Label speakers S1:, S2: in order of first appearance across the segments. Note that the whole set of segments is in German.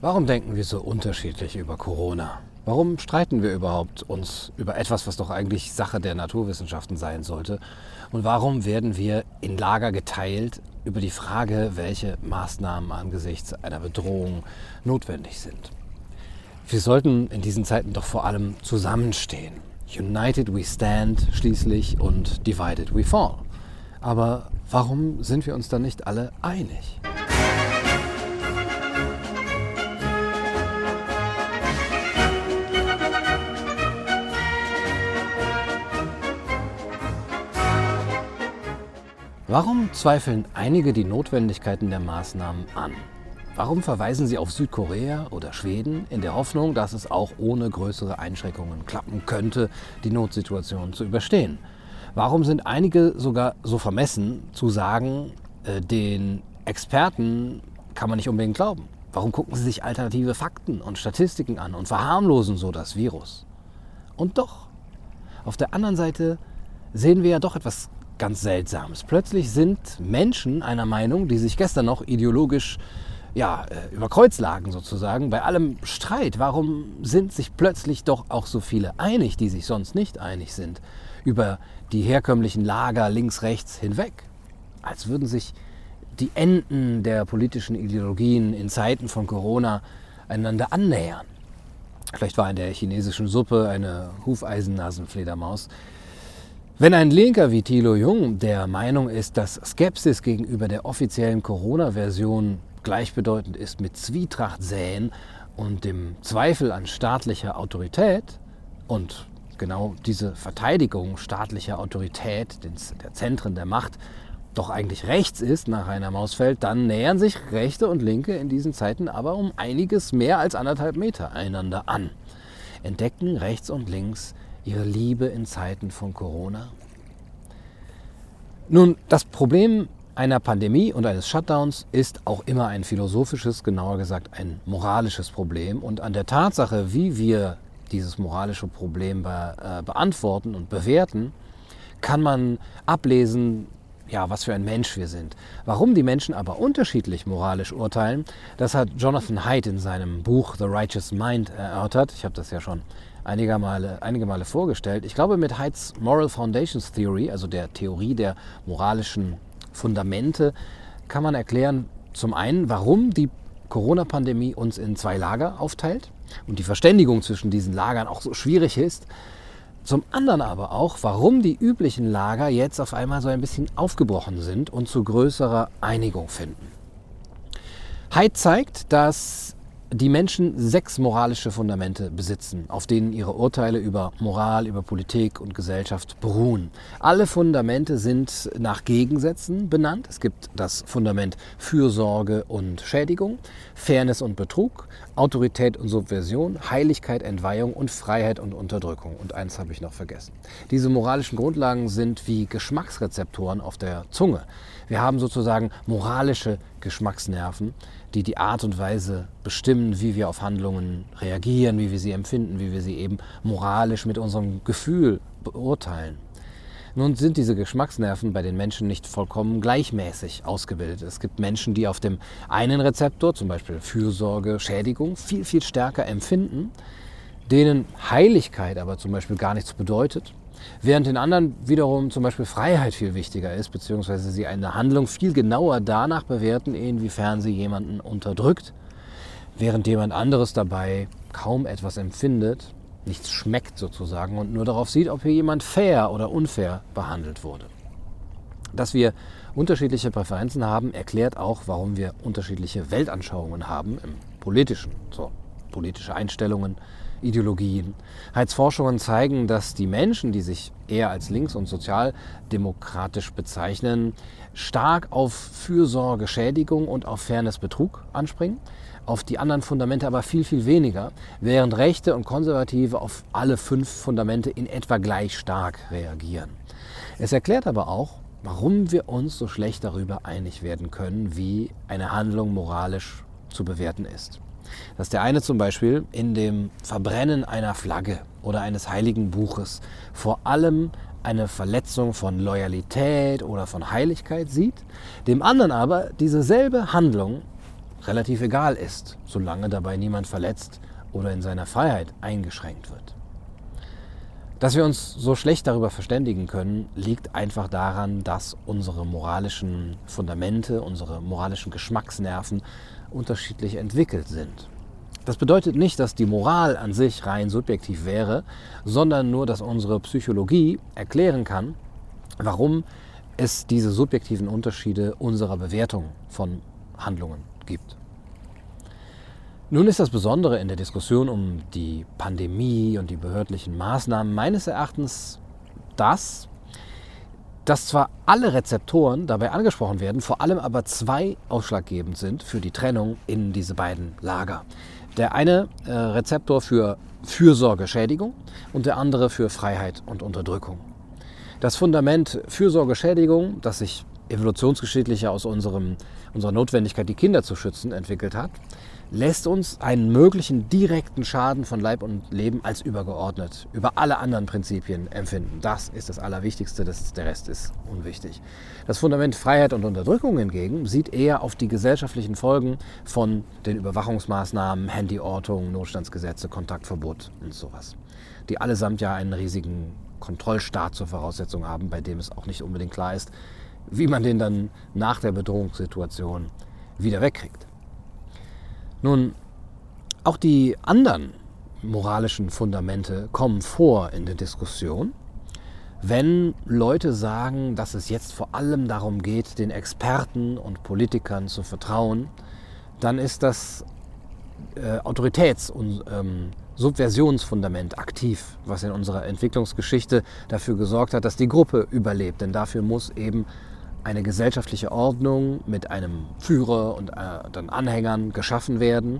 S1: Warum denken wir so unterschiedlich über Corona? Warum streiten wir überhaupt uns über etwas, was doch eigentlich Sache der Naturwissenschaften sein sollte? Und warum werden wir in Lager geteilt über die Frage, welche Maßnahmen angesichts einer Bedrohung notwendig sind? Wir sollten in diesen Zeiten doch vor allem zusammenstehen. United we stand schließlich und divided we fall. Aber warum sind wir uns dann nicht alle einig? Warum zweifeln einige die Notwendigkeiten der Maßnahmen an? Warum verweisen sie auf Südkorea oder Schweden in der Hoffnung, dass es auch ohne größere Einschränkungen klappen könnte, die Notsituation zu überstehen? Warum sind einige sogar so vermessen zu sagen, äh, den Experten kann man nicht unbedingt glauben? Warum gucken sie sich alternative Fakten und Statistiken an und verharmlosen so das Virus? Und doch, auf der anderen Seite sehen wir ja doch etwas ganz Seltsames. Plötzlich sind Menschen einer Meinung, die sich gestern noch ideologisch ja, äh, über Kreuz lagen sozusagen, bei allem Streit. Warum sind sich plötzlich doch auch so viele einig, die sich sonst nicht einig sind, über die herkömmlichen Lager links, rechts hinweg? Als würden sich die Enden der politischen Ideologien in Zeiten von Corona einander annähern. Vielleicht war in der chinesischen Suppe eine Hufeisennasenfledermaus. Wenn ein Linker wie Thilo Jung der Meinung ist, dass Skepsis gegenüber der offiziellen Corona-Version gleichbedeutend ist mit Zwietracht säen und dem Zweifel an staatlicher Autorität und genau diese Verteidigung staatlicher Autorität, der Zentren der Macht, doch eigentlich rechts ist nach Rainer Mausfeld, dann nähern sich Rechte und Linke in diesen Zeiten aber um einiges mehr als anderthalb Meter einander an. Entdecken rechts und links ihre Liebe in Zeiten von Corona? Nun, das Problem einer Pandemie und eines Shutdowns ist auch immer ein philosophisches, genauer gesagt ein moralisches Problem. Und an der Tatsache, wie wir dieses moralische Problem be äh, beantworten und bewerten, kann man ablesen, ja, was für ein Mensch wir sind. Warum die Menschen aber unterschiedlich moralisch urteilen, das hat Jonathan Haidt in seinem Buch The Righteous Mind erörtert. Ich habe das ja schon einige Male, einige Male vorgestellt. Ich glaube, mit Heid's Moral Foundations Theory, also der Theorie der moralischen Fundamente, kann man erklären, zum einen, warum die Corona-Pandemie uns in zwei Lager aufteilt und die Verständigung zwischen diesen Lagern auch so schwierig ist. Zum anderen aber auch, warum die üblichen Lager jetzt auf einmal so ein bisschen aufgebrochen sind und zu größerer Einigung finden. Haidt zeigt, dass die Menschen sechs moralische Fundamente besitzen, auf denen ihre Urteile über Moral, über Politik und Gesellschaft beruhen. Alle Fundamente sind nach Gegensätzen benannt. Es gibt das Fundament Fürsorge und Schädigung, Fairness und Betrug, Autorität und Subversion, Heiligkeit, Entweihung und Freiheit und Unterdrückung. Und eins habe ich noch vergessen. Diese moralischen Grundlagen sind wie Geschmacksrezeptoren auf der Zunge. Wir haben sozusagen moralische Geschmacksnerven, die die Art und Weise bestimmen, wie wir auf Handlungen reagieren, wie wir sie empfinden, wie wir sie eben moralisch mit unserem Gefühl beurteilen. Nun sind diese Geschmacksnerven bei den Menschen nicht vollkommen gleichmäßig ausgebildet. Es gibt Menschen, die auf dem einen Rezeptor, zum Beispiel Fürsorge, Schädigung, viel, viel stärker empfinden, denen Heiligkeit aber zum Beispiel gar nichts bedeutet Während den anderen wiederum zum Beispiel Freiheit viel wichtiger ist, beziehungsweise sie eine Handlung viel genauer danach bewerten, inwiefern sie jemanden unterdrückt, während jemand anderes dabei kaum etwas empfindet, nichts schmeckt sozusagen und nur darauf sieht, ob hier jemand fair oder unfair behandelt wurde. Dass wir unterschiedliche Präferenzen haben, erklärt auch, warum wir unterschiedliche Weltanschauungen haben im politischen. So, politische Einstellungen, Ideologien. Heizforschungen zeigen, dass die Menschen, die sich eher als links- und sozialdemokratisch bezeichnen, stark auf Fürsorge, Schädigung und auf Fairness, Betrug anspringen, auf die anderen Fundamente aber viel, viel weniger, während Rechte und Konservative auf alle fünf Fundamente in etwa gleich stark reagieren. Es erklärt aber auch, warum wir uns so schlecht darüber einig werden können, wie eine Handlung moralisch zu bewerten ist dass der eine zum Beispiel in dem Verbrennen einer Flagge oder eines heiligen Buches vor allem eine Verletzung von Loyalität oder von Heiligkeit sieht, dem anderen aber diese selbe Handlung relativ egal ist, solange dabei niemand verletzt oder in seiner Freiheit eingeschränkt wird. Dass wir uns so schlecht darüber verständigen können, liegt einfach daran, dass unsere moralischen Fundamente, unsere moralischen Geschmacksnerven unterschiedlich entwickelt sind. Das bedeutet nicht, dass die Moral an sich rein subjektiv wäre, sondern nur, dass unsere Psychologie erklären kann, warum es diese subjektiven Unterschiede unserer Bewertung von Handlungen gibt. Nun ist das Besondere in der Diskussion um die Pandemie und die behördlichen Maßnahmen meines Erachtens das, dass zwar alle Rezeptoren dabei angesprochen werden, vor allem aber zwei ausschlaggebend sind für die Trennung in diese beiden Lager. Der eine äh, Rezeptor für Fürsorgeschädigung und der andere für Freiheit und Unterdrückung. Das Fundament Fürsorgeschädigung, das sich evolutionsgeschichtlich aus unserem, unserer Notwendigkeit, die Kinder zu schützen, entwickelt hat, lässt uns einen möglichen direkten Schaden von Leib und Leben als übergeordnet über alle anderen Prinzipien empfinden. Das ist das Allerwichtigste, das, der Rest ist unwichtig. Das Fundament Freiheit und Unterdrückung hingegen sieht eher auf die gesellschaftlichen Folgen von den Überwachungsmaßnahmen, Handyortung, Notstandsgesetze, Kontaktverbot und sowas, die allesamt ja einen riesigen Kontrollstaat zur Voraussetzung haben, bei dem es auch nicht unbedingt klar ist, wie man den dann nach der Bedrohungssituation wieder wegkriegt. Nun, auch die anderen moralischen Fundamente kommen vor in der Diskussion, wenn Leute sagen, dass es jetzt vor allem darum geht, den Experten und Politikern zu vertrauen, dann ist das äh, Autoritäts- und ähm, Subversionsfundament aktiv, was in unserer Entwicklungsgeschichte dafür gesorgt hat, dass die Gruppe überlebt. Denn dafür muss eben eine gesellschaftliche Ordnung mit einem Führer und äh, dann Anhängern geschaffen werden.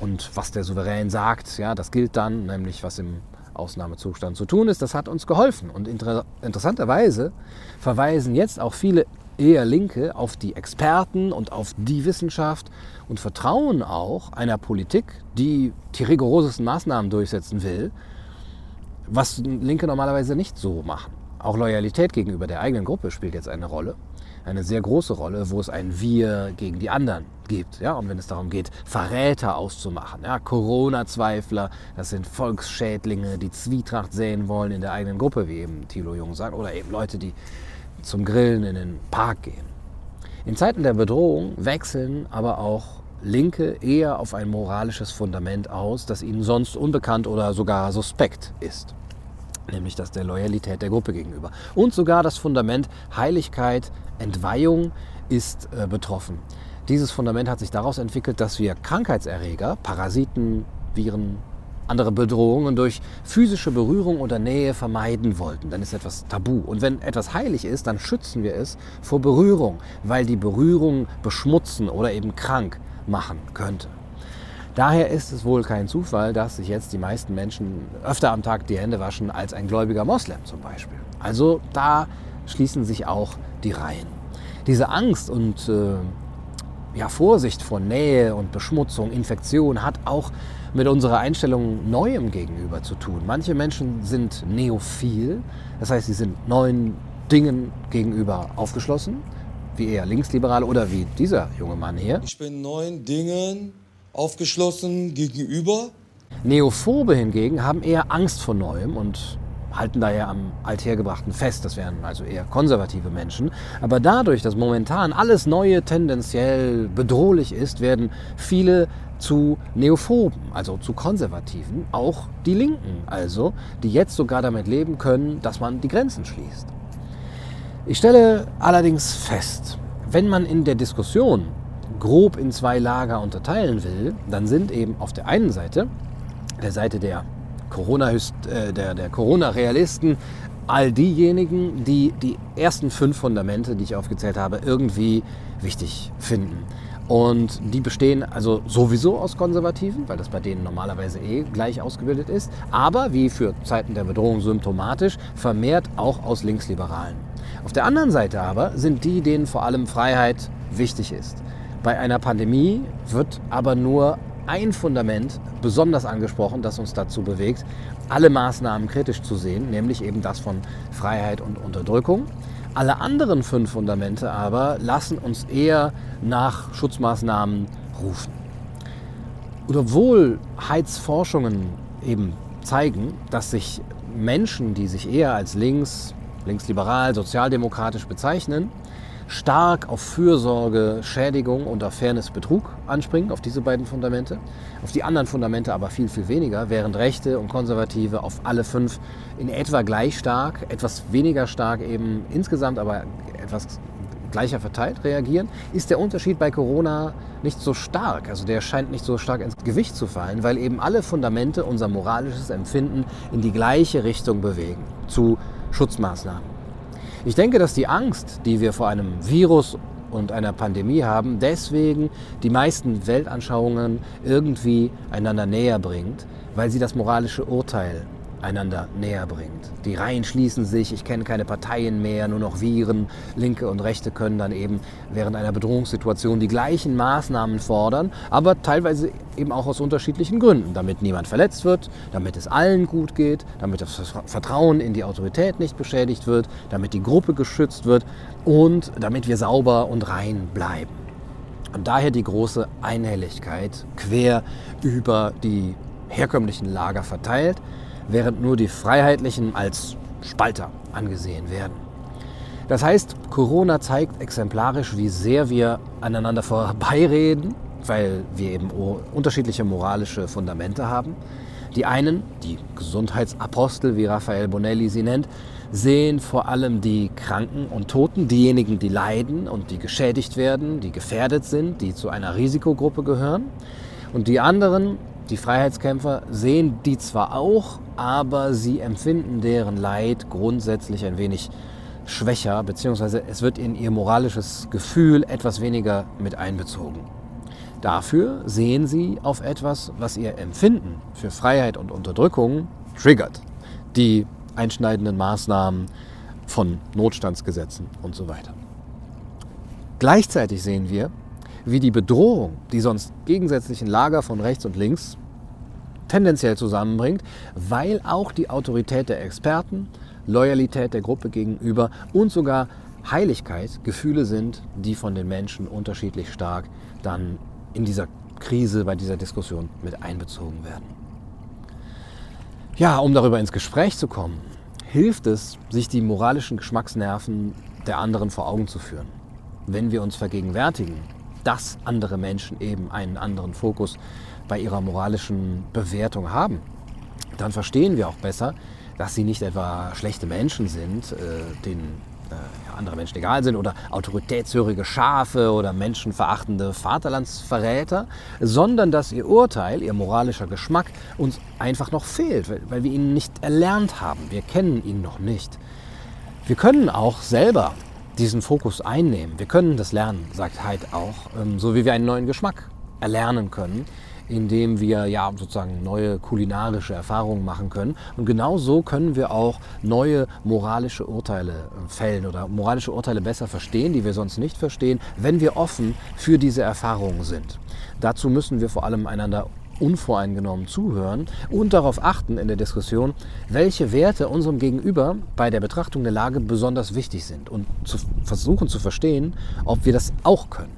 S1: Und was der Souverän sagt, ja, das gilt dann, nämlich was im Ausnahmezustand zu tun ist, das hat uns geholfen. Und inter interessanterweise verweisen jetzt auch viele eher Linke auf die Experten und auf die Wissenschaft und vertrauen auch einer Politik, die die rigorosesten Maßnahmen durchsetzen will, was Linke normalerweise nicht so machen. Auch Loyalität gegenüber der eigenen Gruppe spielt jetzt eine Rolle eine sehr große Rolle, wo es ein Wir gegen die anderen gibt. Ja? Und wenn es darum geht, Verräter auszumachen, ja? Corona-Zweifler, das sind Volksschädlinge, die Zwietracht säen wollen in der eigenen Gruppe, wie eben Thilo Jung sagt, oder eben Leute, die zum Grillen in den Park gehen. In Zeiten der Bedrohung wechseln aber auch Linke eher auf ein moralisches Fundament aus, das ihnen sonst unbekannt oder sogar suspekt ist nämlich das der Loyalität der Gruppe gegenüber. Und sogar das Fundament Heiligkeit, Entweihung ist äh, betroffen. Dieses Fundament hat sich daraus entwickelt, dass wir Krankheitserreger, Parasiten, Viren, andere Bedrohungen durch physische Berührung oder Nähe vermeiden wollten. Dann ist etwas tabu. Und wenn etwas heilig ist, dann schützen wir es vor Berührung, weil die Berührung beschmutzen oder eben krank machen könnte. Daher ist es wohl kein Zufall, dass sich jetzt die meisten Menschen öfter am Tag die Hände waschen als ein gläubiger Moslem zum Beispiel. Also da schließen sich auch die Reihen. Diese Angst und äh, ja, Vorsicht vor Nähe und Beschmutzung, Infektion hat auch mit unserer Einstellung Neuem gegenüber zu tun. Manche Menschen sind neophil, das heißt, sie sind neuen Dingen gegenüber aufgeschlossen, wie eher Linksliberale oder wie dieser junge Mann hier.
S2: Ich bin neuen Dingen aufgeschlossen gegenüber.
S1: Neophobe hingegen haben eher Angst vor Neuem und halten daher am Althergebrachten fest. Das wären also eher konservative Menschen. Aber dadurch, dass momentan alles Neue tendenziell bedrohlich ist, werden viele zu Neophoben, also zu Konservativen, auch die Linken, also die jetzt sogar damit leben können, dass man die Grenzen schließt. Ich stelle allerdings fest, wenn man in der Diskussion grob in zwei Lager unterteilen will, dann sind eben auf der einen Seite, der Seite der Corona-Realisten, äh, der, der Corona all diejenigen, die die ersten fünf Fundamente, die ich aufgezählt habe, irgendwie wichtig finden. Und die bestehen also sowieso aus Konservativen, weil das bei denen normalerweise eh gleich ausgebildet ist, aber wie für Zeiten der Bedrohung symptomatisch, vermehrt auch aus Linksliberalen. Auf der anderen Seite aber sind die, denen vor allem Freiheit wichtig ist. Bei einer Pandemie wird aber nur ein Fundament besonders angesprochen, das uns dazu bewegt, alle Maßnahmen kritisch zu sehen, nämlich eben das von Freiheit und Unterdrückung. Alle anderen fünf Fundamente aber lassen uns eher nach Schutzmaßnahmen rufen. Und obwohl Heizforschungen eben zeigen, dass sich Menschen, die sich eher als links, linksliberal, sozialdemokratisch bezeichnen, stark auf Fürsorge, Schädigung und auf Fairness, Betrug anspringen, auf diese beiden Fundamente. Auf die anderen Fundamente aber viel, viel weniger, während Rechte und Konservative auf alle fünf in etwa gleich stark, etwas weniger stark eben insgesamt, aber etwas gleicher verteilt reagieren, ist der Unterschied bei Corona nicht so stark. Also der scheint nicht so stark ins Gewicht zu fallen, weil eben alle Fundamente unser moralisches Empfinden in die gleiche Richtung bewegen, zu Schutzmaßnahmen. Ich denke, dass die Angst, die wir vor einem Virus und einer Pandemie haben, deswegen die meisten Weltanschauungen irgendwie einander näher bringt, weil sie das moralische Urteil einander näher bringt. Die Reihen schließen sich, ich kenne keine Parteien mehr, nur noch Viren. Linke und Rechte können dann eben während einer Bedrohungssituation die gleichen Maßnahmen fordern, aber teilweise eben auch aus unterschiedlichen Gründen. Damit niemand verletzt wird, damit es allen gut geht, damit das Vertrauen in die Autorität nicht beschädigt wird, damit die Gruppe geschützt wird und damit wir sauber und rein bleiben. Und daher die große Einhelligkeit quer über die herkömmlichen Lager verteilt während nur die Freiheitlichen als Spalter angesehen werden. Das heißt, Corona zeigt exemplarisch, wie sehr wir aneinander vorbeireden, weil wir eben unterschiedliche moralische Fundamente haben. Die einen, die Gesundheitsapostel, wie Raphael Bonelli sie nennt, sehen vor allem die Kranken und Toten, diejenigen, die leiden und die geschädigt werden, die gefährdet sind, die zu einer Risikogruppe gehören. Und die anderen die Freiheitskämpfer sehen die zwar auch, aber sie empfinden deren Leid grundsätzlich ein wenig schwächer, beziehungsweise es wird in ihr moralisches Gefühl etwas weniger mit einbezogen. Dafür sehen sie auf etwas, was ihr Empfinden für Freiheit und Unterdrückung triggert. Die einschneidenden Maßnahmen von Notstandsgesetzen und so weiter. Gleichzeitig sehen wir, wie die Bedrohung, die sonst gegensätzlichen Lager von rechts und links tendenziell zusammenbringt, weil auch die Autorität der Experten, Loyalität der Gruppe gegenüber und sogar Heiligkeit Gefühle sind, die von den Menschen unterschiedlich stark dann in dieser Krise, bei dieser Diskussion mit einbezogen werden. Ja, um darüber ins Gespräch zu kommen, hilft es, sich die moralischen Geschmacksnerven der anderen vor Augen zu führen. Wenn wir uns vergegenwärtigen, dass andere Menschen eben einen anderen Fokus bei ihrer moralischen Bewertung haben, dann verstehen wir auch besser, dass sie nicht etwa schlechte Menschen sind, äh, denen äh, andere Menschen egal sind oder autoritätshörige Schafe oder menschenverachtende Vaterlandsverräter, sondern dass ihr Urteil, ihr moralischer Geschmack uns einfach noch fehlt, weil, weil wir ihn nicht erlernt haben. Wir kennen ihn noch nicht. Wir können auch selber diesen Fokus einnehmen. Wir können das lernen, sagt Heid auch, ähm, so wie wir einen neuen Geschmack erlernen können, indem wir ja sozusagen neue kulinarische Erfahrungen machen können. Und genau so können wir auch neue moralische Urteile äh, fällen oder moralische Urteile besser verstehen, die wir sonst nicht verstehen, wenn wir offen für diese Erfahrungen sind. Dazu müssen wir vor allem einander unvoreingenommen zuhören und darauf achten in der Diskussion, welche Werte unserem Gegenüber bei der Betrachtung der Lage besonders wichtig sind und zu versuchen zu verstehen, ob wir das auch können.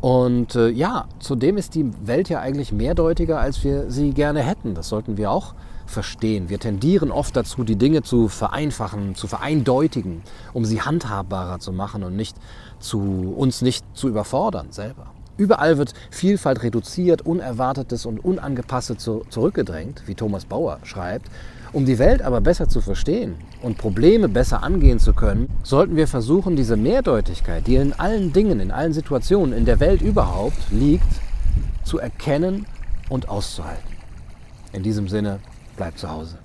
S1: Und äh, ja, zudem ist die Welt ja eigentlich mehrdeutiger, als wir sie gerne hätten. Das sollten wir auch verstehen. Wir tendieren oft dazu, die Dinge zu vereinfachen, zu vereindeutigen, um sie handhabbarer zu machen und nicht zu, uns nicht zu überfordern selber. Überall wird Vielfalt reduziert, Unerwartetes und Unangepasstes zurückgedrängt, wie Thomas Bauer schreibt. Um die Welt aber besser zu verstehen und Probleme besser angehen zu können, sollten wir versuchen, diese Mehrdeutigkeit, die in allen Dingen, in allen Situationen, in der Welt überhaupt liegt, zu erkennen und auszuhalten. In diesem Sinne, bleib zu Hause.